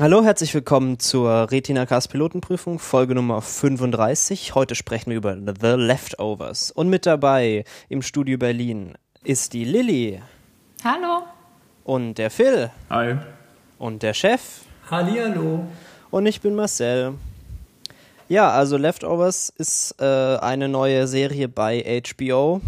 Hallo, herzlich willkommen zur Retina Cast Pilotenprüfung, Folge Nummer 35. Heute sprechen wir über The Leftovers. Und mit dabei im Studio Berlin ist die Lilly. Hallo. Und der Phil. Hi. Und der Chef. Hallihallo. Und ich bin Marcel. Ja, also Leftovers ist äh, eine neue Serie bei HBO,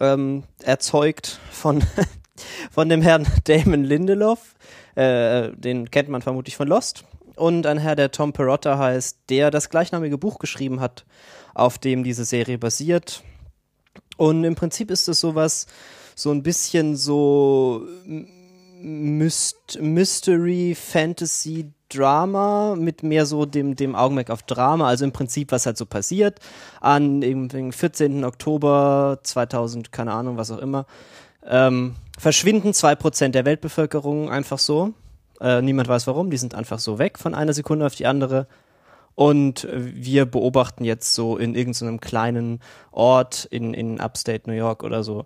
ähm, erzeugt von, von dem Herrn Damon Lindelof äh, den kennt man vermutlich von Lost. Und ein Herr, der Tom Perotta heißt, der das gleichnamige Buch geschrieben hat, auf dem diese Serie basiert. Und im Prinzip ist es sowas, so ein bisschen so Myst Mystery, Fantasy, Drama mit mehr so dem, dem Augenmerk auf Drama, also im Prinzip, was halt so passiert. An dem 14. Oktober 2000, keine Ahnung, was auch immer, ähm, verschwinden zwei Prozent der Weltbevölkerung einfach so. Äh, niemand weiß warum, die sind einfach so weg von einer Sekunde auf die andere. Und wir beobachten jetzt so in irgendeinem kleinen Ort in, in Upstate New York oder so,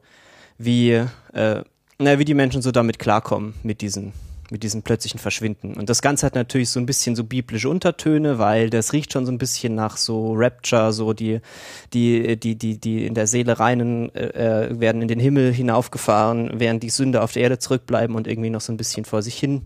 wie, äh, na, wie die Menschen so damit klarkommen, mit diesen mit diesem plötzlichen Verschwinden. Und das Ganze hat natürlich so ein bisschen so biblische Untertöne, weil das riecht schon so ein bisschen nach so Rapture, so die, die, die, die, die in der Seele reinen äh, äh, werden in den Himmel hinaufgefahren, während die Sünder auf der Erde zurückbleiben und irgendwie noch so ein bisschen vor sich hin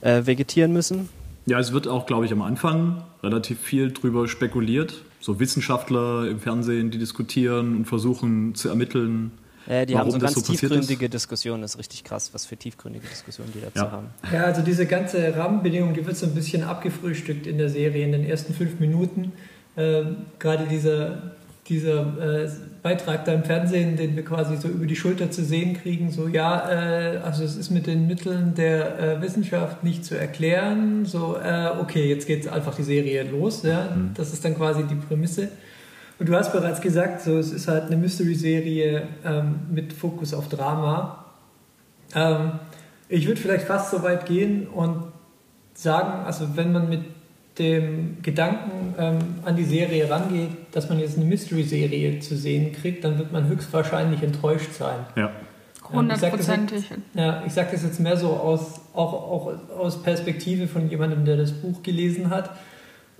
äh, vegetieren müssen. Ja, es wird auch, glaube ich, am Anfang relativ viel drüber spekuliert. So Wissenschaftler im Fernsehen, die diskutieren und versuchen zu ermitteln, äh, die haben so ganz so tiefgründige Diskussionen, das ist richtig krass, was für tiefgründige Diskussionen die dazu ja. haben. Ja, also diese ganze Rahmenbedingung, die wird so ein bisschen abgefrühstückt in der Serie in den ersten fünf Minuten. Äh, Gerade dieser, dieser äh, Beitrag da im Fernsehen, den wir quasi so über die Schulter zu sehen kriegen, so ja, äh, also es ist mit den Mitteln der äh, Wissenschaft nicht zu erklären, so äh, okay, jetzt geht einfach die Serie los, ja? Mhm. das ist dann quasi die Prämisse. Und du hast bereits gesagt, so, es ist halt eine Mystery-Serie ähm, mit Fokus auf Drama. Ähm, ich würde vielleicht fast so weit gehen und sagen, also wenn man mit dem Gedanken ähm, an die Serie rangeht, dass man jetzt eine Mystery-Serie zu sehen kriegt, dann wird man höchstwahrscheinlich enttäuscht sein. Ja. Hundertprozentig. Ja, ich sage das jetzt mehr so aus, auch, auch aus Perspektive von jemandem, der das Buch gelesen hat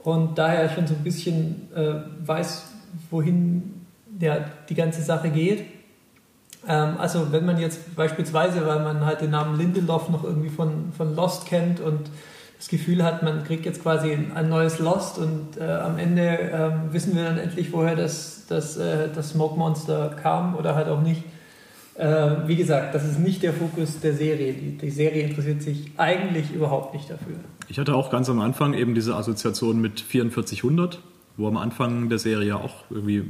und daher schon so ein bisschen äh, weiß, wohin ja, die ganze Sache geht. Ähm, also wenn man jetzt beispielsweise, weil man halt den Namen Lindelof noch irgendwie von, von Lost kennt und das Gefühl hat, man kriegt jetzt quasi ein neues Lost und äh, am Ende äh, wissen wir dann endlich, woher das, das, äh, das Smoke Monster kam oder halt auch nicht. Äh, wie gesagt, das ist nicht der Fokus der Serie. Die, die Serie interessiert sich eigentlich überhaupt nicht dafür. Ich hatte auch ganz am Anfang eben diese Assoziation mit 4400 wo am Anfang der Serie auch irgendwie,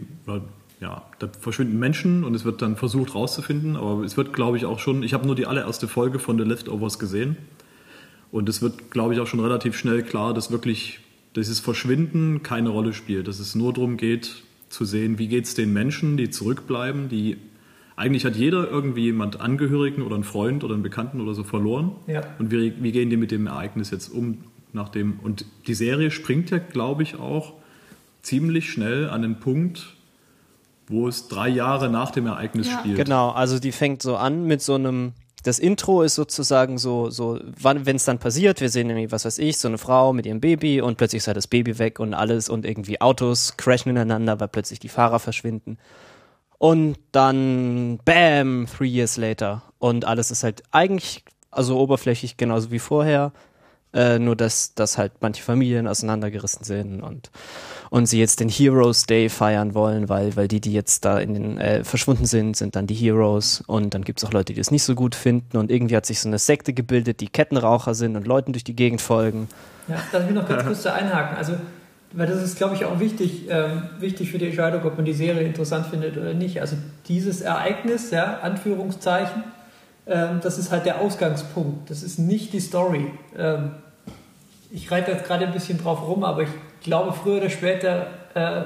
ja, da verschwinden Menschen und es wird dann versucht rauszufinden, aber es wird, glaube ich, auch schon, ich habe nur die allererste Folge von The Leftovers gesehen und es wird, glaube ich, auch schon relativ schnell klar, dass wirklich dieses Verschwinden keine Rolle spielt, dass es nur darum geht, zu sehen, wie geht es den Menschen, die zurückbleiben, die eigentlich hat jeder irgendwie jemand Angehörigen oder einen Freund oder einen Bekannten oder so verloren. Ja. Und wie, wie gehen die mit dem Ereignis jetzt um? Nach dem, und die Serie springt ja, glaube ich, auch ziemlich schnell an den Punkt, wo es drei Jahre nach dem Ereignis ja. spielt. Genau, also die fängt so an mit so einem das Intro ist sozusagen so, so wenn es dann passiert, wir sehen irgendwie, was weiß ich, so eine Frau mit ihrem Baby und plötzlich ist halt das Baby weg und alles und irgendwie Autos crashen ineinander, weil plötzlich die Fahrer verschwinden. Und dann, bam, three years later. Und alles ist halt eigentlich, also oberflächlich genauso wie vorher, äh, nur dass, dass halt manche Familien auseinandergerissen sind und und sie jetzt den Heroes Day feiern wollen, weil, weil die, die jetzt da in den äh, verschwunden sind, sind dann die Heroes und dann gibt es auch Leute, die das nicht so gut finden und irgendwie hat sich so eine Sekte gebildet, die Kettenraucher sind und Leuten durch die Gegend folgen. Ja, darf ich noch ganz kurz da einhaken? Also, weil das ist, glaube ich, auch wichtig, ähm, wichtig für die Entscheidung, ob man die Serie interessant findet oder nicht. Also dieses Ereignis, ja, Anführungszeichen, das ist halt der Ausgangspunkt. Das ist nicht die Story. Ähm, ich reite jetzt gerade ein bisschen drauf rum, aber ich glaube, früher oder später äh,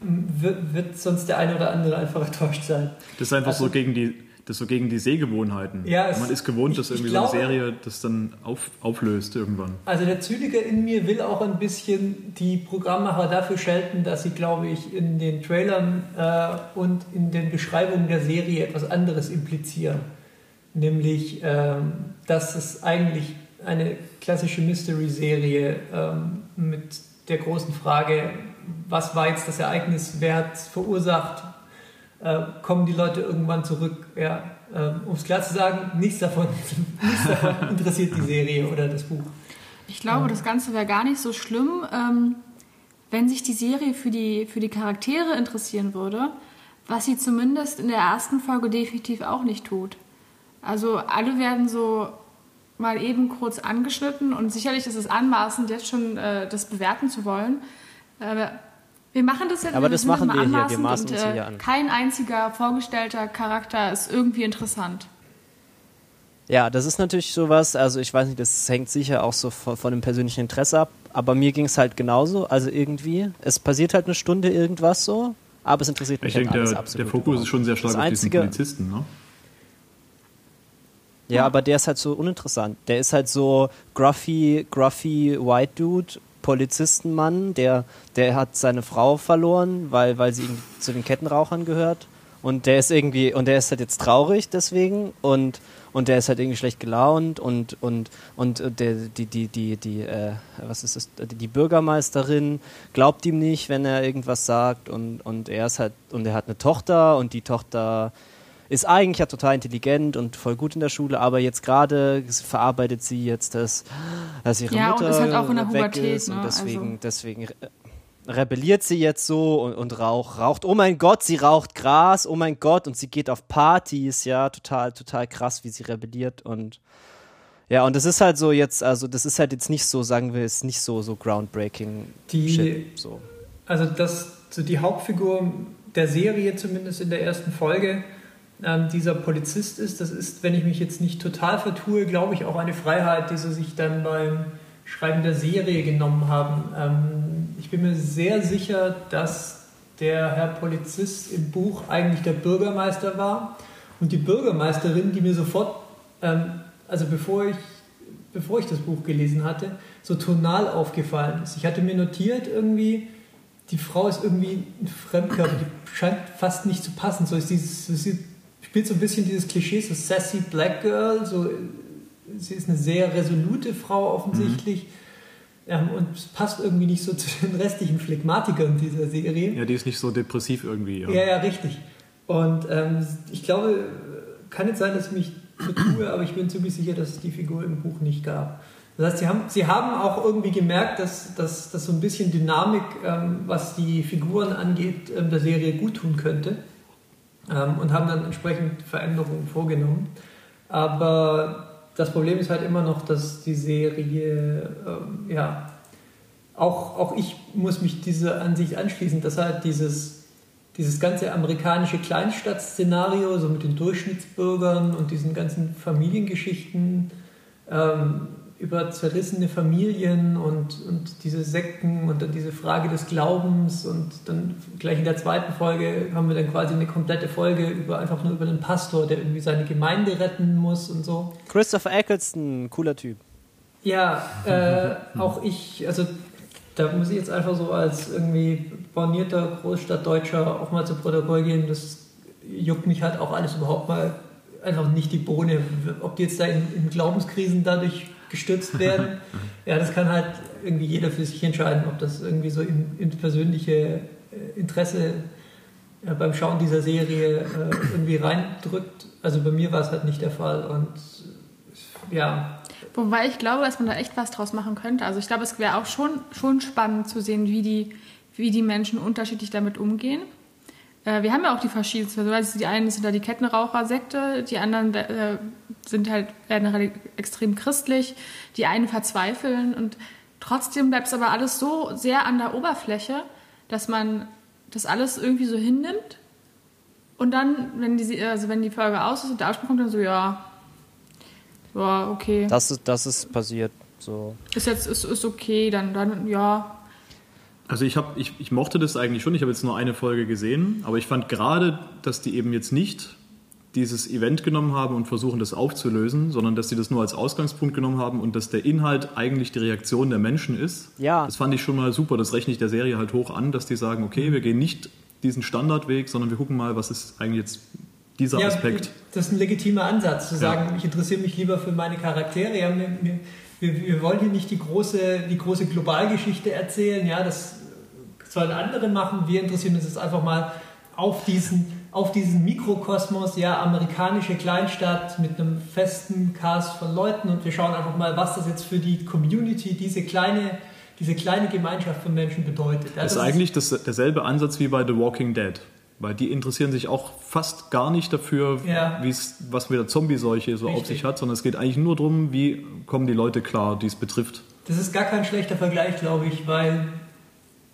wird, sonst der eine oder andere einfach enttäuscht sein. Das ist einfach also, so gegen die das so gegen die Sehgewohnheiten. Ja, Man ist gewohnt, dass irgendwie glaube, so eine Serie das dann auf, auflöst irgendwann. Also der Zyniker in mir will auch ein bisschen die Programmmacher dafür schelten, dass sie, glaube ich, in den Trailern äh, und in den Beschreibungen der Serie etwas anderes implizieren. Nämlich, ähm, dass es eigentlich eine klassische Mystery-Serie ähm, mit der großen Frage, was war jetzt das Ereignis, wer hat es verursacht, äh, kommen die Leute irgendwann zurück. Ja, äh, um es klar zu sagen, nichts davon, nichts davon interessiert die Serie oder das Buch. Ich glaube, das Ganze wäre gar nicht so schlimm, ähm, wenn sich die Serie für die, für die Charaktere interessieren würde, was sie zumindest in der ersten Folge definitiv auch nicht tut. Also alle werden so mal eben kurz angeschnitten und sicherlich ist es anmaßend, jetzt schon äh, das bewerten zu wollen. Äh, wir machen das jetzt. Aber das machen wir hier. Wir maßen und, uns hier äh, an. Kein einziger vorgestellter Charakter ist irgendwie interessant. Ja, das ist natürlich sowas, also ich weiß nicht, das hängt sicher auch so von, von dem persönlichen Interesse ab, aber mir ging es halt genauso, also irgendwie, es passiert halt eine Stunde irgendwas so, aber es interessiert mich ich halt denke, der, absolut. Der Fokus überhaupt. ist schon sehr stark das auf einzige, diesen Polizisten, ne? Ja, aber der ist halt so uninteressant. Der ist halt so gruffy, gruffy White Dude, Polizistenmann, der, der hat seine Frau verloren, weil, weil sie zu den Kettenrauchern gehört. Und der ist irgendwie, und der ist halt jetzt traurig deswegen und und der ist halt irgendwie schlecht gelaunt und und und der die die die die äh, was ist das die Bürgermeisterin glaubt ihm nicht, wenn er irgendwas sagt und und er ist halt und er hat eine Tochter und die Tochter ist eigentlich ja total intelligent und voll gut in der Schule, aber jetzt gerade verarbeitet sie jetzt das, dass ihre ja, Mutter und ist halt auch in der weg Pubertät, ist und ne? deswegen also. deswegen rebelliert sie jetzt so und, und raucht, raucht, oh mein Gott, sie raucht Gras, oh mein Gott, und sie geht auf Partys, ja, total, total krass, wie sie rebelliert und ja, und das ist halt so jetzt, also das ist halt jetzt nicht so, sagen wir, ist nicht so, so groundbreaking die, Shit, so. Also das, so die Hauptfigur der Serie, zumindest in der ersten Folge, ähm, dieser Polizist ist, das ist, wenn ich mich jetzt nicht total vertue, glaube ich, auch eine Freiheit, die sie sich dann beim Schreiben der Serie genommen haben. Ähm, ich bin mir sehr sicher, dass der Herr Polizist im Buch eigentlich der Bürgermeister war und die Bürgermeisterin, die mir sofort, ähm, also bevor ich, bevor ich das Buch gelesen hatte, so tonal aufgefallen ist. Ich hatte mir notiert irgendwie, die Frau ist irgendwie ein Fremdkörper, die scheint fast nicht zu passen. So ist dieses, spielt so ein bisschen dieses Klischee, so sassy Black Girl, so sie ist eine sehr resolute Frau offensichtlich. Mhm. Ähm, und es passt irgendwie nicht so zu den restlichen Phlegmatikern dieser Serie. Ja, die ist nicht so depressiv irgendwie. Ja, ja, ja richtig. Und ähm, ich glaube, kann jetzt sein, dass ich mich vertue, aber ich bin ziemlich sicher, dass es die Figur im Buch nicht gab. Das heißt, sie haben, sie haben auch irgendwie gemerkt, dass, dass, dass so ein bisschen Dynamik, ähm, was die Figuren angeht, ähm, der Serie gut tun könnte. Ähm, und haben dann entsprechend Veränderungen vorgenommen. Aber das Problem ist halt immer noch, dass die Serie, ähm, ja, auch, auch ich muss mich dieser Ansicht anschließen, dass halt dieses, dieses ganze amerikanische Kleinstadtszenario, so mit den Durchschnittsbürgern und diesen ganzen Familiengeschichten, ähm, über zerrissene Familien und, und diese Sekten und dann diese Frage des Glaubens und dann gleich in der zweiten Folge haben wir dann quasi eine komplette Folge über einfach nur über den Pastor, der irgendwie seine Gemeinde retten muss und so. Christopher Eccleston, cooler Typ. Ja, äh, auch ich, also da muss ich jetzt einfach so als irgendwie bornierter Großstadtdeutscher auch mal zu Protokoll gehen, das juckt mich halt auch alles überhaupt mal einfach nicht die Bohne, ob die jetzt da in, in Glaubenskrisen dadurch gestützt werden. ja, das kann halt irgendwie jeder für sich entscheiden, ob das irgendwie so in, in persönliche äh, Interesse äh, beim Schauen dieser Serie äh, irgendwie reindrückt. Also bei mir war es halt nicht der Fall und ja. Wobei ich glaube, dass man da echt was draus machen könnte. Also ich glaube, es wäre auch schon, schon spannend zu sehen, wie die, wie die Menschen unterschiedlich damit umgehen. Äh, wir haben ja auch die verschiedensten. Also die einen sind da die Kettenraucher-Sekte, die anderen äh, sind halt, werden extrem christlich, die einen verzweifeln und trotzdem bleibt es aber alles so sehr an der Oberfläche, dass man das alles irgendwie so hinnimmt und dann, wenn die, also wenn die Folge aus ist und der Ausspruch kommt, dann so, ja, ja, okay. Das ist, das ist passiert, so. Ist jetzt, ist, ist okay, dann, dann, ja, also ich, hab, ich, ich mochte das eigentlich schon, ich habe jetzt nur eine Folge gesehen, aber ich fand gerade, dass die eben jetzt nicht dieses Event genommen haben und versuchen, das aufzulösen, sondern dass sie das nur als Ausgangspunkt genommen haben und dass der Inhalt eigentlich die Reaktion der Menschen ist. Ja. Das fand ich schon mal super. Das rechne ich der Serie halt hoch an, dass die sagen, okay, wir gehen nicht diesen Standardweg, sondern wir gucken mal, was ist eigentlich jetzt dieser ja, Aspekt. Das ist ein legitimer Ansatz, zu sagen, ja. ich interessiere mich lieber für meine Charaktere. Ja, mir, mir, wir, wir wollen hier nicht die große, die große Globalgeschichte erzählen, ja, das sollen andere machen. Wir interessieren uns jetzt einfach mal auf diesen, auf diesen Mikrokosmos, ja, amerikanische Kleinstadt mit einem festen Cast von Leuten und wir schauen einfach mal, was das jetzt für die Community, diese kleine, diese kleine Gemeinschaft von Menschen bedeutet. Ja, das, das ist eigentlich das, derselbe Ansatz wie bei The Walking Dead. Weil die interessieren sich auch fast gar nicht dafür, ja. was mit der Zombie-Seuche so Richtig. auf sich hat, sondern es geht eigentlich nur darum, wie kommen die Leute klar, die es betrifft. Das ist gar kein schlechter Vergleich, glaube ich, weil,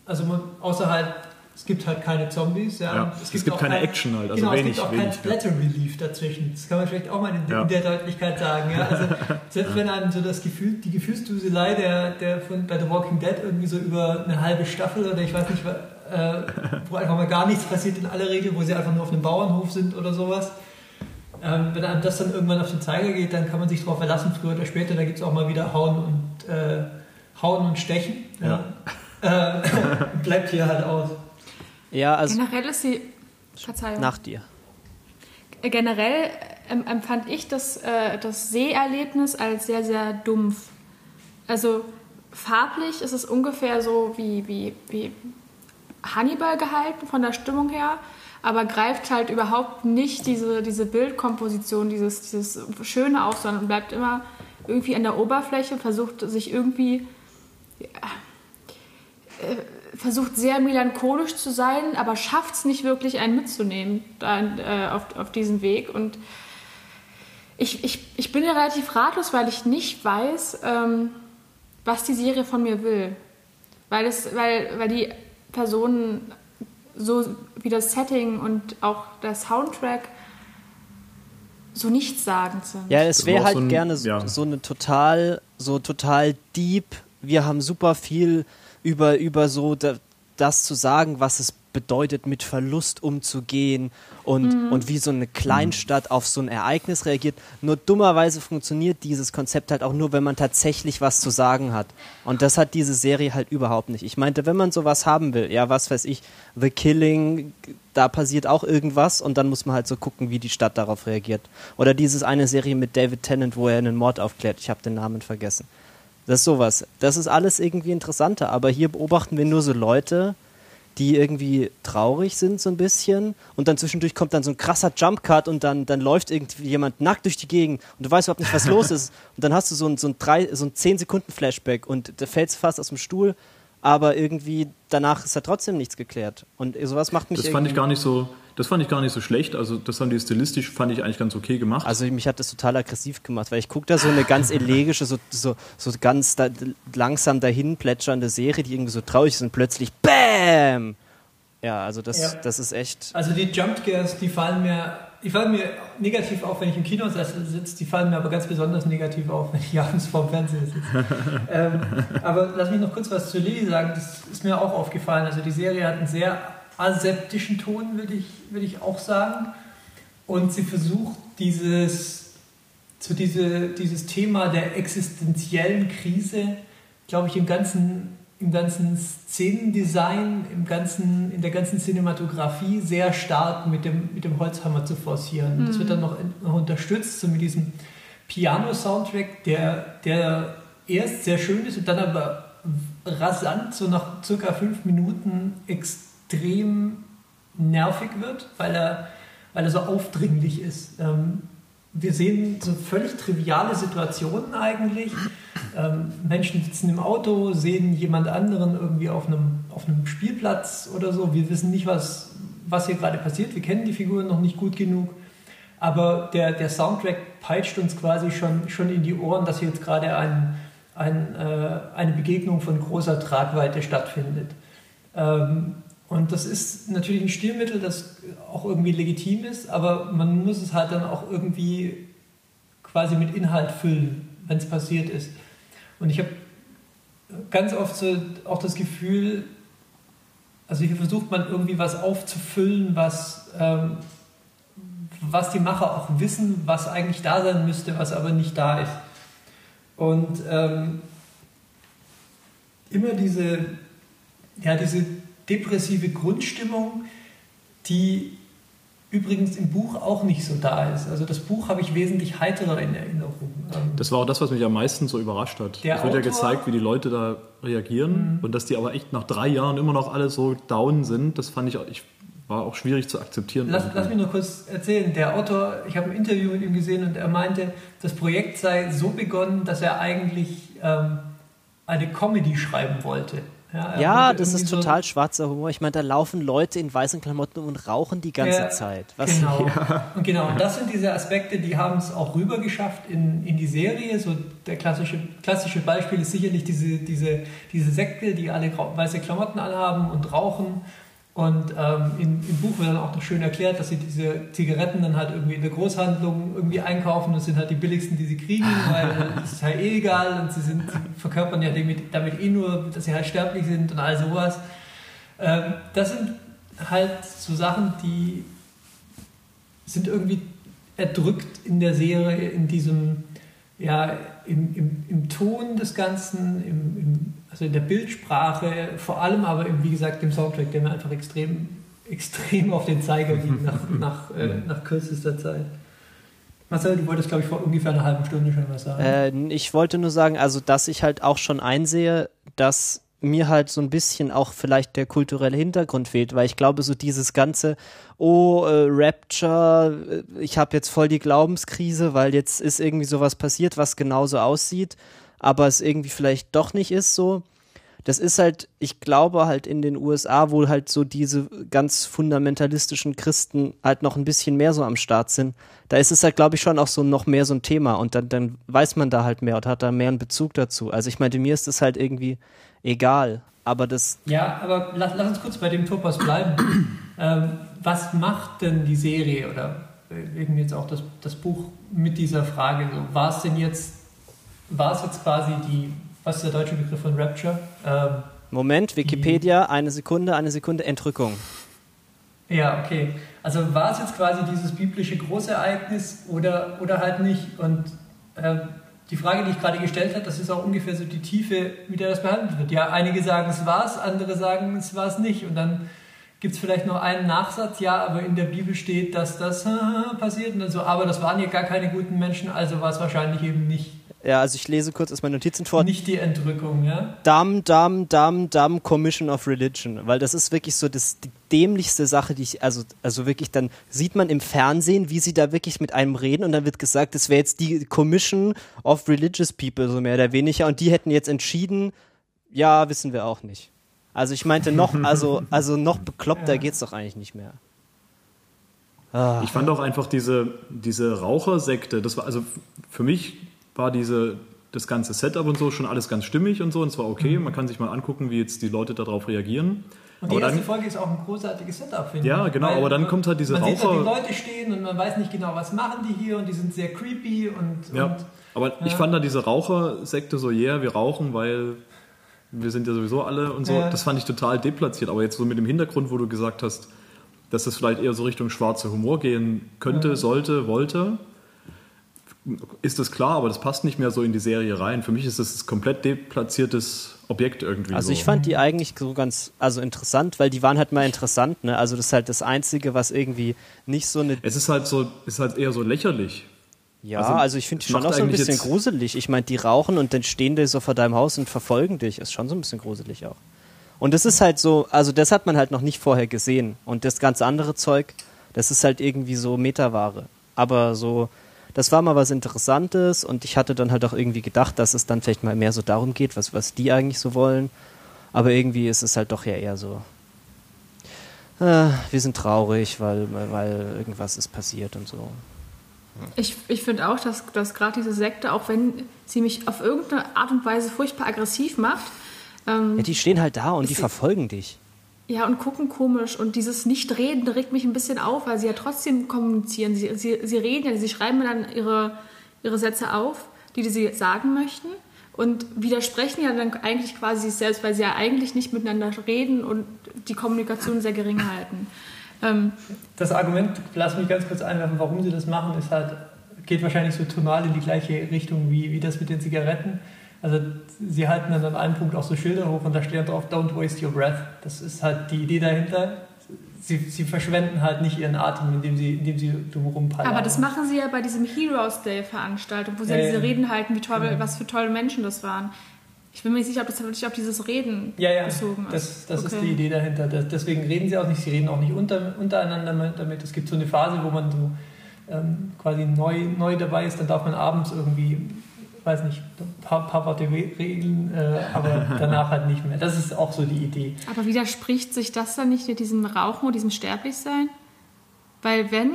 also man, außer halt, es gibt halt keine Zombies. Ja. ja es, gibt es, gibt keine kein, Action halt, also genau, wenig. Es gibt auch wenig, kein Splatter-Relief dazwischen. Das kann man vielleicht auch mal in, ja. der Deutlichkeit sagen. Ja. Also, selbst wenn einem so das Gefühl, die Gefühlsduselei der, der von, bei The Walking Dead irgendwie so über eine halbe Staffel oder ich weiß nicht, äh, wo einfach mal gar nichts passiert in aller Regel, wo sie einfach nur auf einem Bauernhof sind oder sowas. Ähm, wenn einem das dann irgendwann auf den Zeiger geht, dann kann man sich darauf verlassen, früher oder später, da gibt es auch mal wieder Hauen und, äh, Hauen und Stechen. Ja. ja. Äh, bleibt hier halt aus. Ja, also. Generell ist sie. Verzeihung. Nach dir. Generell ähm, empfand ich das, äh, das Seherlebnis als sehr, sehr dumpf. Also farblich ist es ungefähr so wie, wie, wie Hannibal gehalten von der Stimmung her, aber greift halt überhaupt nicht diese, diese Bildkomposition, dieses, dieses Schöne auf, sondern bleibt immer irgendwie an der Oberfläche, versucht sich irgendwie, äh, versucht sehr melancholisch zu sein, aber schafft es nicht wirklich, einen mitzunehmen äh, auf, auf diesen Weg. Und ich, ich, ich bin ja relativ ratlos, weil ich nicht weiß, ähm, was die Serie von mir will. Weil, es, weil, weil die Personen so wie das Setting und auch der Soundtrack so nichtssagend sind. Ja, es wäre halt so ein, gerne so, ja. so, eine total, so total deep. Wir haben super viel über, über so das zu sagen, was es bedeutet, mit Verlust umzugehen und, mhm. und wie so eine Kleinstadt auf so ein Ereignis reagiert. Nur dummerweise funktioniert dieses Konzept halt auch nur, wenn man tatsächlich was zu sagen hat. Und das hat diese Serie halt überhaupt nicht. Ich meinte, wenn man sowas haben will, ja, was weiß ich, The Killing, da passiert auch irgendwas und dann muss man halt so gucken, wie die Stadt darauf reagiert. Oder dieses eine Serie mit David Tennant, wo er einen Mord aufklärt. Ich habe den Namen vergessen. Das ist sowas. Das ist alles irgendwie interessanter, aber hier beobachten wir nur so Leute, die irgendwie traurig sind so ein bisschen und dann zwischendurch kommt dann so ein krasser Jumpcut und dann, dann läuft irgendwie jemand nackt durch die Gegend und du weißt überhaupt nicht, was los ist und dann hast du so ein, so ein, drei, so ein 10 Sekunden Flashback und da fällst fast aus dem Stuhl, aber irgendwie danach ist da trotzdem nichts geklärt und sowas macht mich Das fand ich gar nicht so, das fand ich gar nicht so schlecht. Also das haben die stilistisch, fand ich eigentlich ganz okay gemacht. Also mich hat das total aggressiv gemacht, weil ich gucke da so eine ganz elegische, so, so, so ganz da, langsam dahin plätschernde Serie, die irgendwie so traurig ist und plötzlich BÄM! Ja, also das, ja. das ist echt... Also die Jumpscares, die fallen mir die fallen mir negativ auf, wenn ich im Kino sitze, die fallen mir aber ganz besonders negativ auf, wenn ich abends vorm Fernseher sitze. ähm, aber lass mich noch kurz was zu Lilly sagen, das ist mir auch aufgefallen. Also die Serie hat einen sehr aseptischen Ton, würde ich, würde ich auch sagen. Und sie versucht dieses, so diese, dieses Thema der existenziellen Krise, glaube ich, im ganzen, im ganzen Szenendesign, im ganzen, in der ganzen Cinematografie sehr stark mit dem, mit dem Holzhammer zu forcieren. Mhm. Das wird dann noch, noch unterstützt so mit diesem Piano-Soundtrack, der, der erst sehr schön ist und dann aber rasant, so nach circa fünf Minuten extrem extrem nervig wird, weil er, weil er so aufdringlich ist. Ähm, wir sehen so völlig triviale Situationen eigentlich. Ähm, Menschen sitzen im Auto, sehen jemand anderen irgendwie auf einem, auf einem Spielplatz oder so. Wir wissen nicht, was, was hier gerade passiert. Wir kennen die Figuren noch nicht gut genug. Aber der, der Soundtrack peitscht uns quasi schon, schon in die Ohren, dass hier jetzt gerade ein, ein, äh, eine Begegnung von großer Tragweite stattfindet. Ähm, und das ist natürlich ein Stilmittel, das auch irgendwie legitim ist, aber man muss es halt dann auch irgendwie quasi mit Inhalt füllen, wenn es passiert ist. Und ich habe ganz oft so auch das Gefühl, also hier versucht man irgendwie was aufzufüllen, was, ähm, was die Macher auch wissen, was eigentlich da sein müsste, was aber nicht da ist. Und ähm, immer diese, ja, diese depressive Grundstimmung, die übrigens im Buch auch nicht so da ist. Also das Buch habe ich wesentlich heiterer in Erinnerung. Ähm, Das war auch das, was mich am meisten so überrascht hat. Der es wird ja Autor- gezeigt, wie die Leute da reagieren und dass die aber echt nach drei Jahren immer noch alle so down sind. Das fand ich, auch- ich war auch schwierig zu akzeptieren. Lass, lass mich nur kurz erzählen. Der Autor, ich habe ein Interview mit ihm gesehen und er meinte, das Projekt sei so begonnen, dass er eigentlich ähm, eine Comedy schreiben wollte. Ja, wollte das ist so- total schwarzer Humor. Ich meine, da laufen Leute in weißen Klamotten und rauchen die ganze Ja, Zeit. Was, Genau. Und genau, und das sind diese Aspekte, die haben es auch rübergeschafft in, in die Serie. So der klassische, klassische Beispiel ist sicherlich diese, diese, diese Sekte, die alle weiße Klamotten anhaben und rauchen. Und ähm, in, im Buch wird dann auch noch schön erklärt, dass sie diese Zigaretten dann halt irgendwie in der Großhandlung irgendwie einkaufen. Das sind halt die billigsten, die sie kriegen, weil es ist halt eh egal und sie, sind, sie verkörpern ja damit, damit eh nur, dass sie halt sterblich sind und all sowas. Ähm, das sind halt so Sachen, die sind irgendwie erdrückt in der Serie, in diesem, ja, im, im, im Ton des Ganzen, im, im, also in der Bildsprache, vor allem aber, im, wie gesagt, dem Soundtrack, der mir einfach extrem, extrem auf den Zeiger ging nach, nach, äh, nach kürzester Zeit. Marcel, du wolltest, glaube ich, vor ungefähr einer halben Stunde schon was sagen. Äh, ich wollte nur sagen, also dass ich halt auch schon einsehe, dass mir halt so ein bisschen auch vielleicht der kulturelle Hintergrund fehlt, weil ich glaube, so dieses ganze, oh, äh, Rapture, äh, ich habe jetzt voll die Glaubenskrise, weil jetzt ist irgendwie sowas passiert, was genauso aussieht, aber es irgendwie vielleicht doch nicht ist so. Das ist halt, ich glaube halt in den USA, wo halt so diese ganz fundamentalistischen Christen halt noch ein bisschen mehr so am Start sind, da ist es halt, glaube ich, schon auch so noch mehr so ein Thema und dann, dann weiß man da halt mehr und hat da mehr einen Bezug dazu. Also ich meine, mir ist das halt irgendwie egal, aber das, Ja, aber lass, lass uns kurz bei dem Topos bleiben. ähm, was macht denn die Serie oder äh, eben jetzt auch das, das Buch mit dieser Frage? So, war es denn jetzt, war es jetzt quasi die, was ist der deutsche Begriff von Rapture? Ähm, Moment, Wikipedia, eine Sekunde, eine Sekunde, Entrückung. ja, okay. Also war es jetzt quasi dieses biblische Großereignis oder, oder halt nicht? Und ähm, die Frage, die ich gerade gestellt habe, das ist auch ungefähr so die Tiefe, mit der das behandelt wird. Ja, einige sagen, es war es, andere sagen, es war es nicht. Und dann gibt es vielleicht noch einen Nachsatz, ja, aber in der Bibel steht, dass das passiert. Und dann so, aber das waren ja gar keine guten Menschen, also war es wahrscheinlich eben nicht, Ja, also ich lese kurz aus meinen Notizen vor. nicht die Entrückung. Ja? Dumb, dumb, dumb, dumb Commission of Religion, weil das ist wirklich so das, die dämlichste Sache, die ich, also, also wirklich, dann sieht man im Fernsehen, wie sie da wirklich mit einem reden und dann wird gesagt, das wäre jetzt die Commission of Religious People, so mehr oder weniger, und die hätten jetzt entschieden, ja, wissen wir auch nicht. Also ich meinte noch, also, also noch bekloppter Ja. geht's doch eigentlich nicht mehr. Ah. Ich fand auch einfach diese, diese Rauchersekte, das war, also für mich war diese, das ganze Setup und so schon alles ganz stimmig und so, und es war okay. Man kann sich mal angucken, wie jetzt die Leute darauf reagieren. Und die Aber erste dann, Folge ist auch ein großartiges Setup, finde Ja, ich. genau, aber dann kommt halt diese man sieht halt Raucher- die Leute stehen und man weiß nicht genau, was machen die hier und die sind sehr creepy und, ja, und aber ich ja. fand da diese Rauchersekte so, yeah, wir rauchen, weil wir sind ja sowieso alle und so, Ja. das fand ich total deplatziert. Aber jetzt so mit dem Hintergrund, wo du gesagt hast, dass das vielleicht eher so Richtung schwarzer Humor gehen könnte, Ja. sollte, wollte, ist das klar, aber das passt nicht mehr so in die Serie rein. Für mich ist das ein komplett deplatziertes Objekt irgendwie. Also so. ich fand die eigentlich so ganz, also interessant, weil die waren halt mal interessant, ne? Also das ist halt das Einzige, was irgendwie nicht so eine es ist halt so, ist halt eher so lächerlich. Ja, Also, also, ich finde die schon auch so ein bisschen gruselig. Ich meine, die rauchen und dann stehen die so vor deinem Haus und verfolgen dich. Ist schon so ein bisschen gruselig auch. Und das ist halt so, also das hat man halt noch nicht vorher gesehen. Und das ganze andere Zeug, das ist halt irgendwie so Metaware. Aber so, das war mal was Interessantes und ich hatte dann halt auch irgendwie gedacht, dass es dann vielleicht mal mehr so darum geht, was, was die eigentlich so wollen. Aber irgendwie ist es halt doch ja eher so. Äh, wir sind traurig, weil, weil irgendwas ist passiert und so. Ich, ich finde auch, dass, dass gerade diese Sekte, auch wenn sie mich auf irgendeine Art und Weise furchtbar aggressiv macht, ähm, Ja, die stehen halt da und die verfolgen dich. Ja, und gucken komisch. Und dieses Nicht-Reden regt mich ein bisschen auf, weil sie ja trotzdem kommunizieren. Sie, sie, sie reden ja, sie schreiben dann ihre, ihre Sätze auf, die, die sie sagen möchten. Und widersprechen ja dann eigentlich quasi sich selbst, weil sie ja eigentlich nicht miteinander reden und die Kommunikation sehr gering halten. Ähm, das Argument, lass mich ganz kurz einwerfen, warum sie das machen, ist halt, geht wahrscheinlich so tonal in die gleiche Richtung wie, wie das mit den Zigaretten. Also sie halten dann an einem Punkt auch so Schilder hoch und da steht dann drauf, don't waste your breath. Das ist halt die Idee dahinter. sie, sie verschwenden halt nicht ihren Atem, indem sie, indem sie palabern. Aber das machen sie ja bei diesem Heroes Day Veranstaltung, wo sie ja, Ja, diese. Reden halten, wie toll, Ja. was für tolle Menschen das waren. Ich bin mir nicht sicher, ob das wirklich auf dieses Reden ja, ja, bezogen ist. das, das ist Okay. die Idee dahinter. Das, deswegen reden sie auch nicht, sie reden auch nicht unter, untereinander mit- damit. Es gibt so eine Phase, wo man so ähm, quasi neu, neu dabei ist, dann darf man abends irgendwie, weiß nicht, ein paar, paar Worte re- regeln, äh, aber danach halt nicht mehr. Das ist auch so die Idee. Aber widerspricht sich das dann nicht mit diesem Rauchen und diesem Sterblichsein? Weil wenn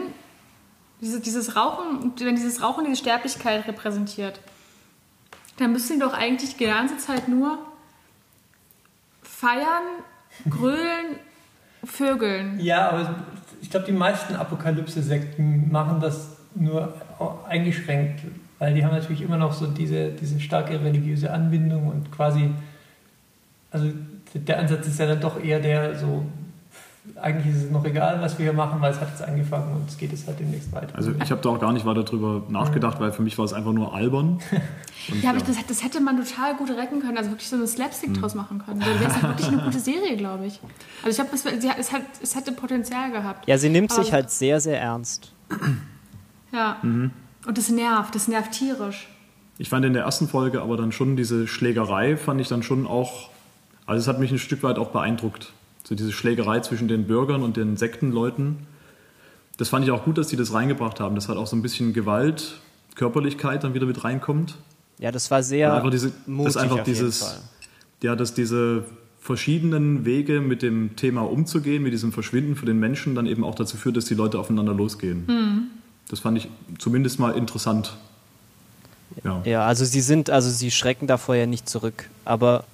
diese, dieses Rauchen, wenn dieses Rauchen diese Sterblichkeit repräsentiert, dann müssen die doch eigentlich die ganze Zeit nur feiern, grölen, vögeln. Ja, aber ich glaube, die meisten Apokalypse-Sekten machen das nur eingeschränkt, weil die haben natürlich immer noch so diese, diese starke religiöse Anbindung und quasi, also der Ansatz ist ja dann doch eher der so, eigentlich ist es noch egal, was wir hier machen, weil es hat jetzt angefangen und es geht jetzt halt demnächst weiter. Also ich habe da auch gar nicht weiter drüber nachgedacht, weil für mich war es einfach nur albern. Und Ja, aber das, das hätte man total gut retten können, also wirklich so eine Slapstick draus machen können. Das wäre wirklich eine gute Serie, glaube ich. Also ich glaube, es, hat- es, hat, es hätte Potenzial gehabt. Ja, sie nimmt sich Aber- halt sehr, sehr ernst. Ja. Und das nervt, das nervt tierisch. Ich fand in der ersten Folge aber dann schon diese Schlägerei, fand ich dann schon auch, also es hat mich ein Stück weit auch beeindruckt. So diese Schlägerei zwischen den Bürgern und den Sektenleuten. Das fand ich auch gut, dass die das reingebracht haben. Das hat auch so ein bisschen Gewalt, Körperlichkeit dann wieder mit reinkommt. Ja, das war sehr Und einfach diese, mutig das einfach auf jeden dieses, Fall. ja, dass diese verschiedenen Wege mit dem Thema umzugehen, mit diesem Verschwinden für den Menschen, dann eben auch dazu führt, dass die Leute aufeinander losgehen. Hm. Das fand ich zumindest mal interessant. Ja. Ja, also sie sind, also sie schrecken davor ja nicht zurück. Aber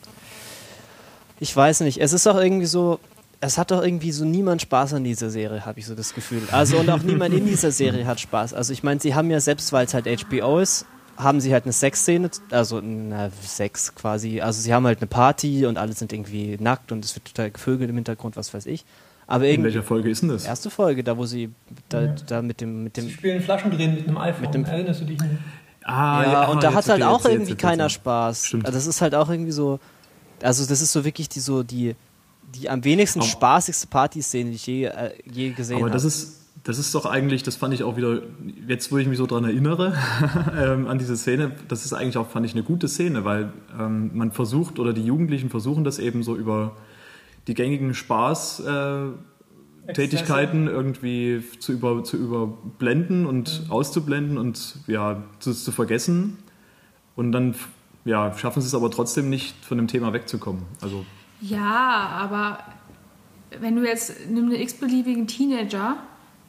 ich weiß nicht, es ist doch irgendwie so, es hat doch irgendwie so niemand Spaß an dieser Serie, habe ich so das Gefühl. Also und auch niemand in dieser Serie hat Spaß. Also ich meine, sie haben ja selbst, weil es halt HBO ist, haben sie halt eine Sexszene, also na, Sex quasi. Also sie haben halt eine Party und alle sind irgendwie nackt und es wird total gevögelt im Hintergrund, was weiß ich. Aber In irgendwie welcher Folge ist denn das? erste Folge, da wo sie da, Ja. da mit dem mit dem Sie spielen Flaschendrehen mit einem iPhone, Mit dem- erinnerst du dich? nicht? Ah, ja, und da jetzt hat halt auch jetzt- irgendwie jetzt- keiner jetzt- Spaß. Stimmt. Also das ist halt auch irgendwie so, also das ist so wirklich die so die die am wenigsten Aber- spaßigste Partyszene, die ich je, äh, je gesehen Aber habe. das ist, das ist doch eigentlich, das fand ich auch wieder, jetzt wo ich mich so dran erinnere, ähm, an diese Szene, das ist eigentlich auch, fand ich, eine gute Szene, weil ähm, man versucht, oder die Jugendlichen versuchen das eben so über die gängigen Spaß, äh, Tätigkeiten irgendwie zu, über, zu überblenden und auszublenden und ja, zu, zu vergessen. Und dann ja, schaffen sie es aber trotzdem nicht, von dem Thema wegzukommen. Also Ja, aber wenn du jetzt nimm einen x-beliebigen Teenager,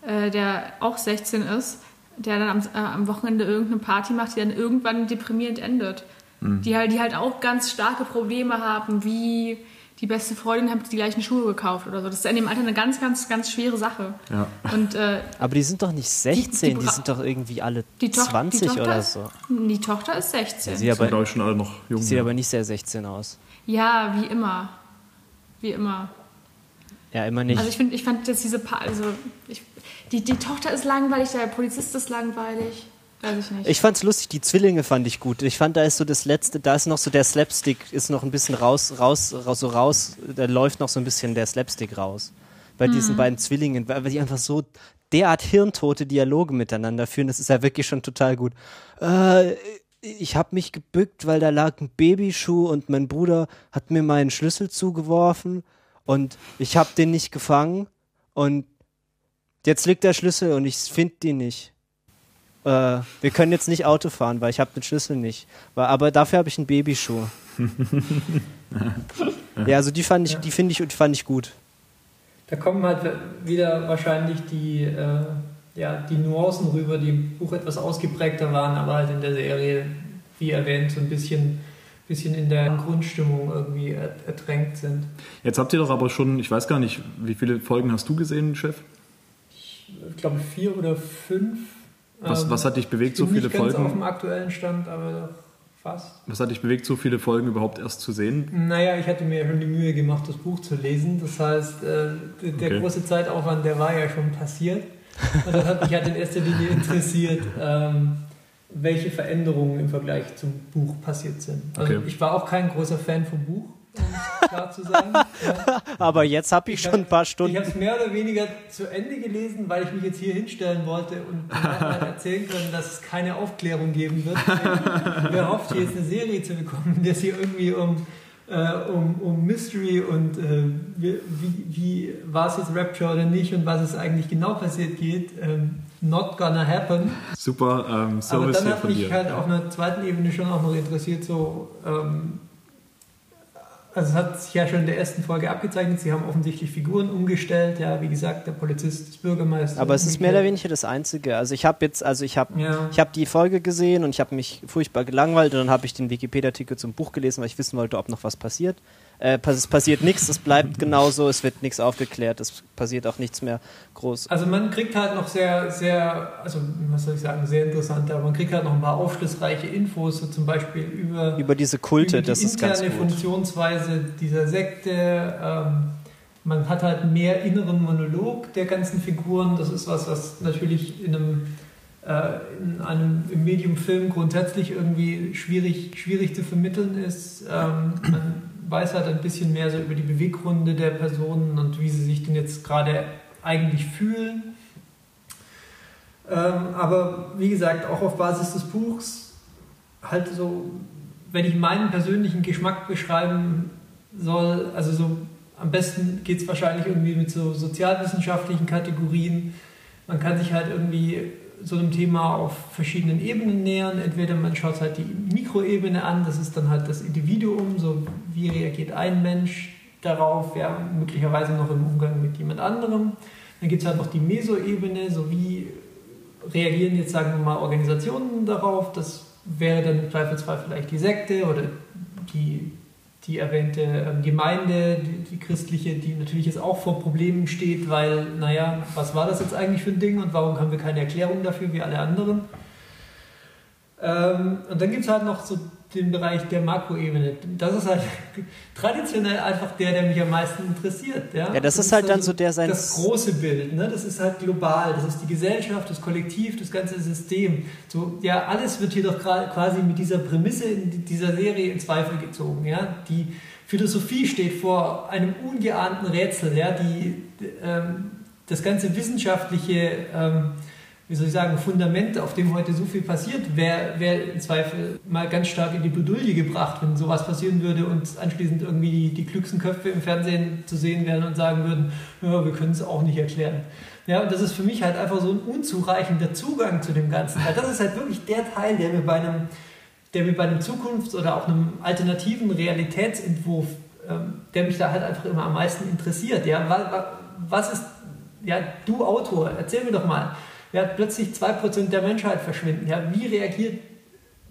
äh, der auch 16 ist, der dann am, äh, am Wochenende irgendeine Party macht, die dann irgendwann deprimierend endet. Die, halt, die halt auch ganz starke Probleme haben, wie die beste Freundin hat die gleichen Schuhe gekauft oder so. Das ist in dem Alter eine ganz, ganz, ganz schwere Sache. Ja. Und äh, aber die sind doch nicht 16, die, Bra- sind doch irgendwie alle die, Toch 20 die Tochter oder ist, so. Die Tochter ist 16. Sieht sind, aber, glaube ich, schon alle noch jung. sieht ja. aber nicht sehr 16 aus. Ja, wie immer. Wie immer. Ja, immer nicht. Also ich finde, ich fand jetzt diese pa also ich, die, die Tochter ist langweilig, der Polizist ist langweilig. Weiß ich nicht. Ich fand's lustig, die Zwillinge fand ich gut. Ich fand, da ist so das letzte, da ist noch so der Slapstick, ist noch ein bisschen raus, raus, raus, so raus, da läuft noch so ein bisschen der Slapstick raus. Bei diesen beiden Zwillingen, weil die einfach so derart hirntote Dialoge miteinander führen, das ist ja wirklich schon total gut. Äh, ich habe mich gebückt, weil da lag ein Babyschuh und mein Bruder hat mir meinen Schlüssel zugeworfen und ich habe den nicht gefangen und jetzt liegt der Schlüssel und ich finde den nicht äh, wir können jetzt nicht Auto fahren, weil ich habe den Schlüssel nicht. Weil, aber dafür habe ich einen Babyschuh. ja, also die fand ich, die finde ich und die fand ich gut. Da kommen halt wieder wahrscheinlich die, äh, ja, die Nuancen rüber, die im Buch etwas ausgeprägter waren, aber halt in der Serie, wie erwähnt, so ein bisschen, bisschen in der Grundstimmung irgendwie er- ertränkt sind. Jetzt habt ihr doch aber schon, ich weiß gar nicht, wie viele Folgen hast du gesehen, Chef? Ich glaube vier oder fünf. Was, Ähm, was hat dich bewegt, ich so bin viele nicht ganz auf dem Folgen? aktuellen Stand, aber fast. Was hat dich bewegt, so viele Folgen überhaupt erst zu sehen? Naja, ich hatte mir ja schon die Mühe gemacht, das Buch zu lesen. Das heißt, äh, der Okay. große Zeitaufwand, der war ja schon passiert. Und das hat mich halt in erster Linie interessiert, ähm, welche Veränderungen im Vergleich zum Buch passiert sind. Also Okay. ich war auch kein großer Fan vom Buch. Klar zu sein. Ja. Aber jetzt habe ich, Ich schon hab- ein paar Ich Stunden. habe es mehr oder weniger zu Ende gelesen, weil ich mich jetzt hier hinstellen wollte und erzählen können, dass es keine Aufklärung geben wird. Wer hofft, hier jetzt eine Serie zu bekommen, in der es hier irgendwie um, äh, um, um Mystery und äh, wie, wie, war es jetzt Rapture oder nicht und was es eigentlich genau passiert geht. Ähm, not gonna happen. Super ähm, Aber Service dann hier hat mich halt auf einer zweiten Ebene schon auch noch interessiert, so, ähm, also es hat sich ja schon in der ersten Folge abgezeichnet, sie haben offensichtlich Figuren umgestellt, ja, wie gesagt, der Polizist, das Bürgermeister. Aber es ist mehr oder weniger das Einzige. Also ich habe jetzt, also ich habe Ja. ich habe die Folge gesehen und ich habe mich furchtbar gelangweilt und dann habe ich den Wikipedia-Artikel zum Buch gelesen, weil ich wissen wollte, ob noch was passiert. Äh, es passiert nichts, es bleibt genauso, es wird nichts aufgeklärt, es passiert auch nichts mehr groß. Also man kriegt halt noch sehr, sehr, also was soll ich sagen, sehr interessant, aber man kriegt halt noch ein paar aufschlussreiche Infos, so zum Beispiel über, Über diese Kulte, über die das ist ganz interne gut. Funktionsweise dieser Sekte. Ähm, man hat halt mehr inneren Monolog der ganzen Figuren. Das ist was, was natürlich in einem, äh, in einem im Medium Film grundsätzlich irgendwie schwierig, schwierig zu vermitteln ist. Ähm, man weiß halt ein bisschen mehr so über die Beweggründe der Personen und wie sie sich denn jetzt gerade eigentlich fühlen. Ähm, aber wie gesagt, auch auf Basis des Buchs halt so, wenn ich meinen persönlichen Geschmack beschreiben soll, also so am besten geht es wahrscheinlich irgendwie mit so sozialwissenschaftlichen Kategorien. Man kann sich halt irgendwie so einem Thema auf verschiedenen Ebenen nähern. Entweder man schaut halt die Mikroebene an, das ist dann halt das Individuum, so wie reagiert ein Mensch darauf, ja, möglicherweise noch im Umgang mit jemand anderem. Dann gibt es halt noch die Mesoebene, so wie reagieren jetzt, sagen wir mal, Organisationen darauf. Das wäre dann im Zweifelsfall vielleicht die Sekte oder die, die erwähnte ähm, Gemeinde, die, die christliche, die natürlich jetzt auch vor Problemen steht, weil, naja, was war das jetzt eigentlich für ein Ding und warum haben wir keine Erklärung dafür wie alle anderen? Ähm, und dann gibt es halt noch so den Bereich der Makroebene. Das ist halt traditionell einfach der, der mich am meisten interessiert. Ja, Ja, das ist halt dann so der sein- Das große Bild, ne? das ist halt global, das ist die Gesellschaft, das Kollektiv, das ganze System. So, ja, alles wird hier doch quasi mit dieser Prämisse in dieser Serie in Zweifel gezogen. Ja? Die Philosophie steht vor einem ungeahnten Rätsel. Ja? Die, ähm, das ganze wissenschaftliche ähm, wie soll ich sagen, Fundament, auf dem heute so viel passiert, wäre wär im Zweifel mal ganz stark in die Bredouille gebracht, wenn sowas passieren würde und anschließend irgendwie die, die klügsten Köpfe im Fernsehen zu sehen wären und sagen würden, ja, wir können es auch nicht erklären. Ja, und das ist für mich halt einfach so ein unzureichender Zugang zu dem Ganzen. Weil das ist halt wirklich der Teil, der mir bei einem, der mir bei einem Zukunfts- oder auch einem alternativen Realitätsentwurf, ähm, der mich da halt einfach immer am meisten interessiert. Ja, was, was ist, ja, du Autor, erzähl mir doch mal, ja, plötzlich 2% der Menschheit verschwinden. Ja, wie reagiert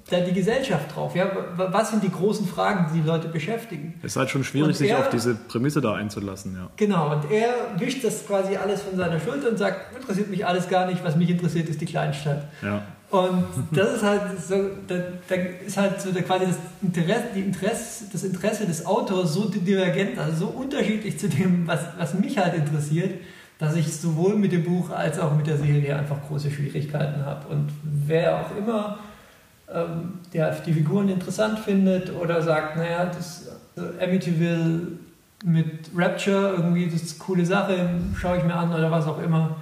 da die Gesellschaft drauf? Ja, wa- was sind die großen Fragen, die die Leute beschäftigen? Es ist halt schon schwierig, Und sich er- auf diese Prämisse da einzulassen, ja. Genau, und er wischt das quasi alles von seiner Schulter und sagt, interessiert mich alles gar nicht, was mich interessiert, ist die Kleinstadt. ja. Und das ist halt so, da, da ist halt so der, quasi das Interesse, die Interesse, das Interesse des Autors so divergent, also so unterschiedlich zu dem, was, was mich halt interessiert, dass ich sowohl mit dem Buch als auch mit der Serie einfach große Schwierigkeiten habe. Und wer auch immer ähm, der die Figuren interessant findet oder sagt, naja, das äh, Amityville mit Rapture, irgendwie, das ist eine coole Sache, schaue ich mir an oder was auch immer.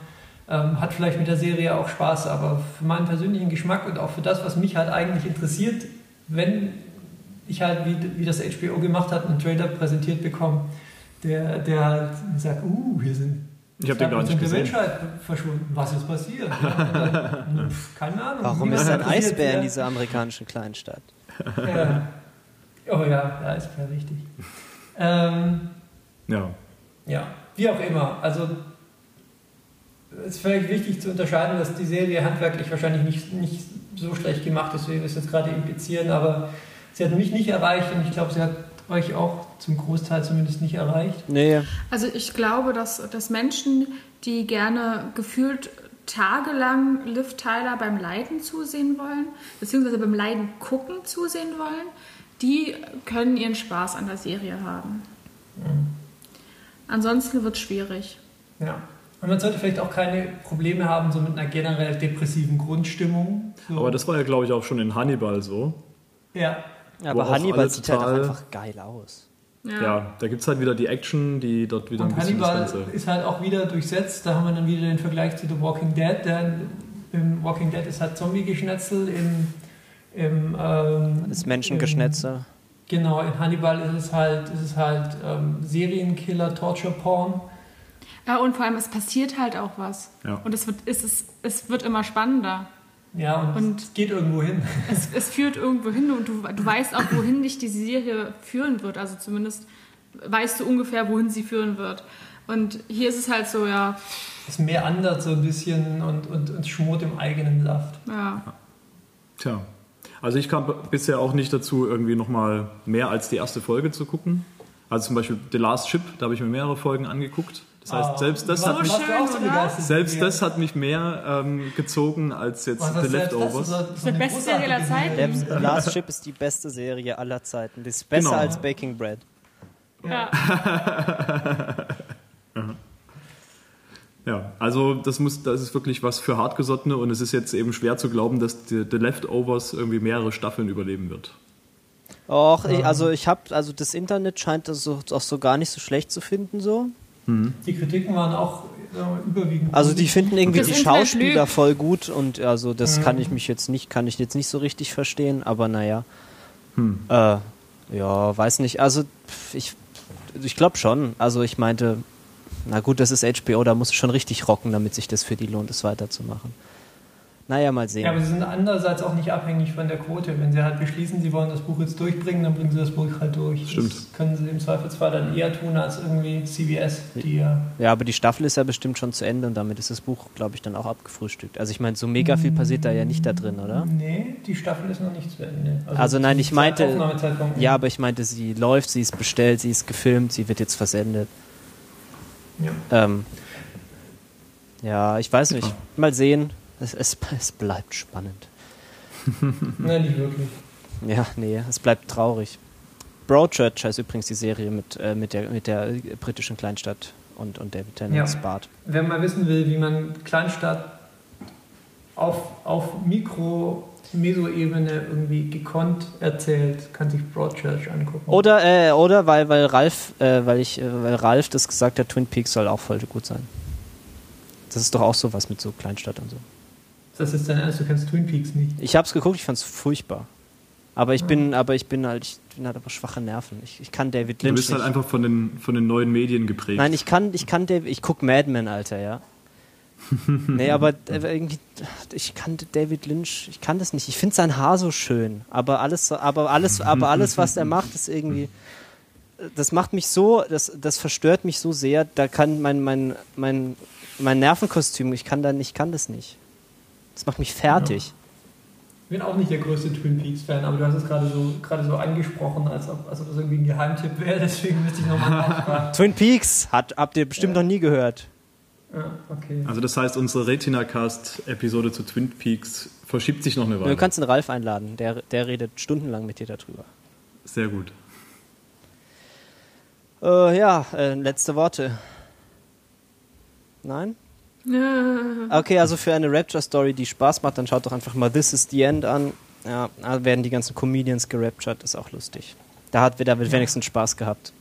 Ähm, hat vielleicht mit der Serie auch Spaß, aber für meinen persönlichen Geschmack und auch für das, was mich halt eigentlich interessiert, wenn ich halt, wie, wie das HBO gemacht hat, einen Trailer präsentiert bekomme, der, der halt sagt, uh, hier sind Ich habe den gar nicht 2% der gesehen. Menschheit verschwunden. Was ist passiert? Dann, pf, keine Ahnung. Warum ist ein Eisbär in dieser amerikanischen Kleinstadt? Ja. Oh ja, der Eisbär, richtig. Ähm, Ja. ja, wie auch immer. Also es ist völlig wichtig zu unterscheiden, dass die Serie handwerklich wahrscheinlich nicht, nicht so schlecht gemacht ist, wie wir es jetzt gerade implizieren, aber sie hat mich nicht erreicht und ich glaube, sie hat euch auch zum Großteil zumindest nicht erreicht. Nee, Also ich glaube, dass, dass Menschen, die gerne gefühlt tagelang Liv Tyler beim Leiden zusehen wollen, beziehungsweise beim Leiden gucken zusehen wollen, die können ihren Spaß an der Serie haben. Ansonsten wird es schwierig. Ja. Und man sollte vielleicht auch keine Probleme haben, so mit einer generell depressiven Grundstimmung. So. Aber das war ja, glaube ich, auch schon in Hannibal so. ja, aber Hannibal sieht halt auch einfach geil aus. ja. ja da gibt es halt wieder die Action, die dort wieder Und ein bisschen Hannibal das Ganze. ist halt auch wieder durchsetzt. Da haben wir dann wieder den Vergleich zu The Walking Dead. Der, Im Walking Dead ist halt Zombie-Geschnetzel, im, im ähm, Das Menschengeschnetzel. Genau, in Hannibal ist es halt, ist es halt ähm, Serienkiller, Torture-Porn. Ja, und vor allem, es passiert halt auch was. Ja. Und es wird, es, ist, es wird immer spannender. Ja, und, Und- es geht irgendwo hin. Es, es führt irgendwo hin und du, du weißt auch, wohin dich die Serie führen wird. Also zumindest weißt du ungefähr, wohin sie führen wird. Und hier ist es halt so, ja, Es meandert so ein bisschen und, und, und schmort im eigenen Saft. ja. Tja. Also ich kam bisher auch nicht dazu, irgendwie nochmal mehr als die erste Folge zu gucken. Also zum Beispiel The Last Ship, da habe ich mir mehrere Folgen angeguckt. Das heißt, Ah, selbst das hat mich, so selbst das hat mich mehr ähm, gezogen als jetzt Was, The das selbst das Leftovers. ist die beste Serie aller Zeiten. Der Last Ship ist die beste Serie aller Zeiten. Die ist besser Genau. als Baking Bread. ja. Ja, also das muss, das ist wirklich was für Hartgesottene und es ist jetzt eben schwer zu glauben, dass die, The Leftovers irgendwie mehrere Staffeln überleben wird. Och, ich, also ich habe, also das Internet scheint das so, auch so gar nicht so schlecht zu finden so. Die Kritiken waren auch äh, überwiegend. Also die finden irgendwie Das die Internet Schauspieler lügt. voll gut und also das Mhm. kann ich mich jetzt nicht, kann ich jetzt nicht so richtig verstehen, aber naja. Äh, ja, weiß nicht. Also ich, ich glaube schon. Also ich meinte, na gut, das ist HBO, da muss es schon richtig rocken, damit sich das für die lohnt, es weiterzumachen. Naja, mal sehen. Ja, aber sie sind andererseits auch nicht abhängig von der Quote. Wenn sie halt beschließen, sie wollen das Buch jetzt durchbringen, dann bringen sie das Buch halt durch. Stimmt. Das können sie im Zweifelsfall dann eher tun als irgendwie CBS, die ja. Ja, aber die Staffel ist ja bestimmt schon zu Ende und damit ist das Buch, glaube ich, dann auch abgefrühstückt. Also ich meine, so mega viel passiert da ja nicht da drin, oder? Nee, die Staffel ist noch nicht zu Ende. Also nein, zum ich meinte- Ja, aber ich meinte, sie läuft, sie ist bestellt, sie ist gefilmt, sie wird jetzt versendet. Ja. Ähm, ja, ich weiß nicht. Mal sehen. Es, es, es bleibt spannend. Nein, nicht wirklich. Ja, nee, es bleibt traurig. Broadchurch heißt übrigens die Serie mit, äh, mit, der, mit der britischen Kleinstadt und, und David Tennants Ja. Bart. Wer mal wissen will, wie man Kleinstadt auf, auf Mikro-Meso-Ebene irgendwie gekonnt erzählt, kann sich Broadchurch angucken. Oder, äh, oder weil, weil Ralf, äh, weil ich, äh, weil Ralf das gesagt hat, Twin Peaks soll auch voll gut sein. Das ist doch auch sowas mit so Kleinstadt und so. Das ist dein Ernst, du kennst Twin Peaks nicht. Ich hab's geguckt, ich fand's furchtbar. Aber ich bin, aber ich bin halt, ich bin halt aber schwache Nerven. Ich, ich kann David Du Lynch bist halt nicht. einfach von den, von den neuen Medien geprägt. Nein, ich kann, ich kann David, ich guck Mad Men, Alter, ja. nee, aber äh, irgendwie, ich kann David Lynch, ich kann das nicht. Ich finde sein Haar so schön, aber alles, aber alles, aber alles, was er macht, ist irgendwie, das macht mich so, das, das verstört mich so sehr. Da kann mein, mein, mein, mein Nervenkostüm, ich kann da, ich kann das nicht. Das macht mich fertig. Ich bin auch nicht der größte Twin Peaks-Fan, aber du hast es gerade so, gerade so angesprochen, als ob, als ob das irgendwie ein Geheimtipp wäre, deswegen müsste ich nochmal nachfragen. Twin Peaks hat, habt ihr bestimmt noch nie gehört. Ja, okay. Also das heißt, unsere Retina-Cast-Episode zu Twin Peaks verschiebt sich noch eine Weile. Du kannst den Ralf einladen, der, der redet stundenlang mit dir darüber. Sehr gut. Äh, ja, äh, letzte Worte. Nein? Okay, also für eine Rapture-Story, die Spaß macht, dann schaut doch einfach mal This is the End an. Ja, da werden die ganzen Comedians geraptured, ist auch lustig. Da hat da wird wenigstens Spaß gehabt.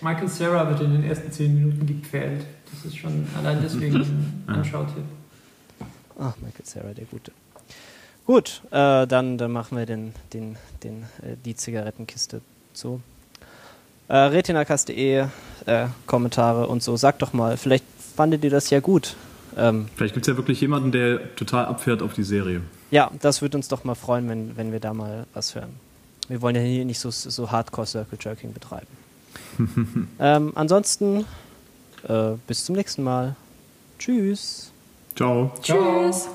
Michael Sarah wird in den ersten zehn Minuten gepfählt. Das ist schon allein deswegen ein Anschautipp. Ach, Michael Sarah, der Gute. Gut, äh, dann, dann machen wir den, den, den, äh, die Zigarettenkiste zu. Äh, retinacast.de, äh, Kommentare und so. Sagt doch mal, vielleicht fandet ihr das ja gut. Ähm, Vielleicht gibt es ja wirklich jemanden, der total abfährt auf die Serie. ja, das würde uns doch mal freuen, wenn, wenn wir da mal was hören. Wir wollen ja hier nicht so, so Hardcore Circle Jerking betreiben. ähm, ansonsten, äh, bis zum nächsten Mal. Tschüss. Ciao. Ciao. Tschüss.